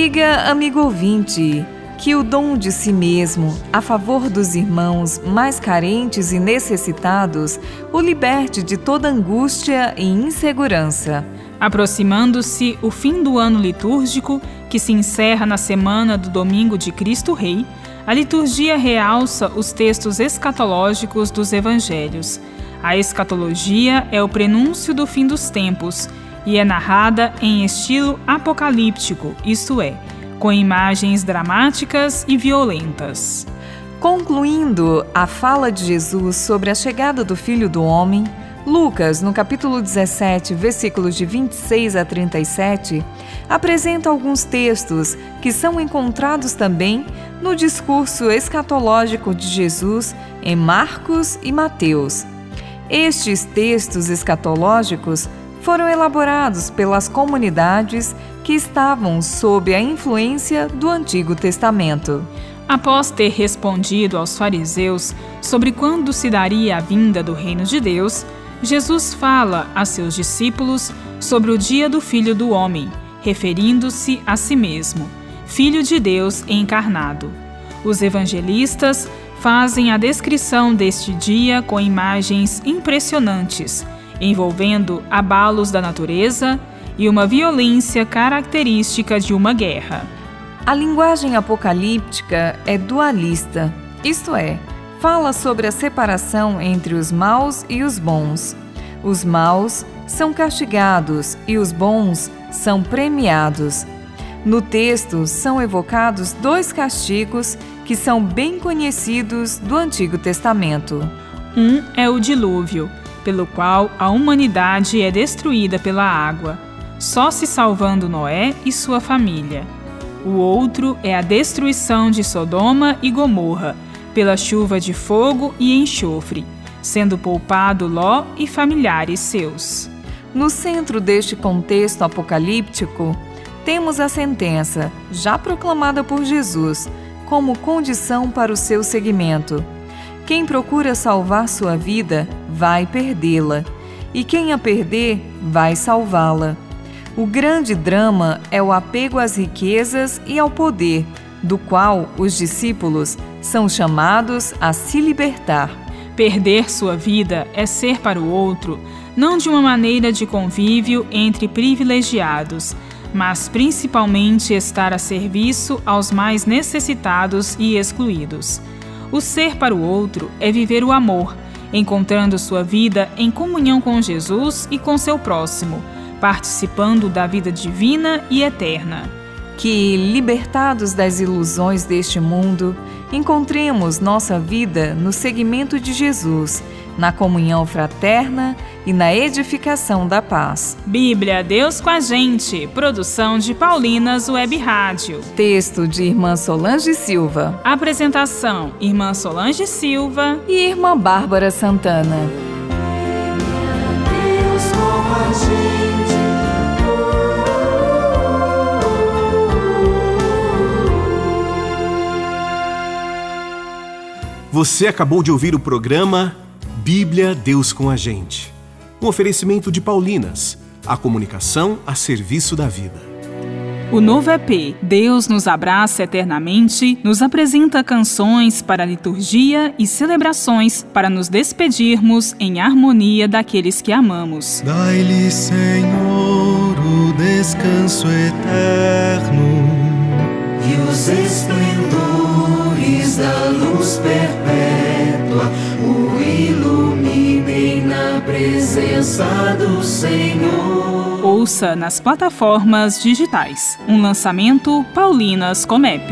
Amiga, amigo ouvinte, que o dom de si mesmo a favor dos irmãos mais carentes e necessitados o liberte de toda angústia e insegurança. Aproximando-se o fim do ano litúrgico, que se encerra na semana do Domingo de Cristo Rei, a liturgia realça os textos escatológicos dos evangelhos. A escatologia é o prenúncio do fim dos tempos e é narrada em estilo apocalíptico, isto é, com imagens dramáticas e violentas. Concluindo a fala de Jesus sobre a chegada do Filho do Homem, Lucas, no capítulo 17, versículos de 26 a 37, apresenta alguns textos que são encontrados também no discurso escatológico de Jesus em Marcos e Mateus. Estes textos escatológicos foram elaborados pelas comunidades que estavam sob a influência do Antigo Testamento. Após ter respondido aos fariseus sobre quando se daria a vinda do reino de Deus, Jesus fala a seus discípulos sobre o dia do Filho do Homem, referindo-se a si mesmo, Filho de Deus encarnado. Os evangelistas fazem a descrição deste dia com imagens impressionantes envolvendo abalos da natureza e uma violência característica de uma guerra. A linguagem apocalíptica é dualista, isto é, fala sobre a separação entre os maus e os bons. Os maus são castigados e os bons são premiados. No texto são evocados dois castigos que são bem conhecidos do Antigo Testamento. Um é o dilúvio, pelo qual a humanidade é destruída pela água, só se salvando Noé e sua família. O outro é a destruição de Sodoma e Gomorra, pela chuva de fogo e enxofre, sendo poupado Ló e familiares seus. No centro deste contexto apocalíptico, temos a sentença, já proclamada por Jesus, como condição para o seu seguimento. Quem procura salvar sua vida vai perdê-la, e quem a perder vai salvá-la. O grande drama é o apego às riquezas e ao poder, do qual os discípulos são chamados a se libertar. Perder sua vida é ser para o outro, não de uma maneira de convívio entre privilegiados, mas principalmente estar a serviço aos mais necessitados e excluídos. O ser para o outro é viver o amor, encontrando sua vida em comunhão com Jesus e com seu próximo, participando da vida divina e eterna. Que, libertados das ilusões deste mundo, encontremos nossa vida no seguimento de Jesus na comunhão fraterna e na edificação da paz. Bíblia, Deus com a gente. Produção de Paulinas Web Rádio. Texto de Irmã Solange Silva. Apresentação: Irmã Solange Silva e Irmã Bárbara Santana. Deus com a gente. Você acabou de ouvir o programa Bíblia Deus com a gente. Um oferecimento de Paulinas, a comunicação a serviço da vida. O novo EP Deus nos abraça eternamente nos apresenta canções para liturgia e celebrações para nos despedirmos em harmonia daqueles que amamos. Dai-lhe, Senhor, o descanso eterno e os esplendores da luz perpétua presença do Senhor. Ouça nas plataformas digitais. Um lançamento Paulinas Comep.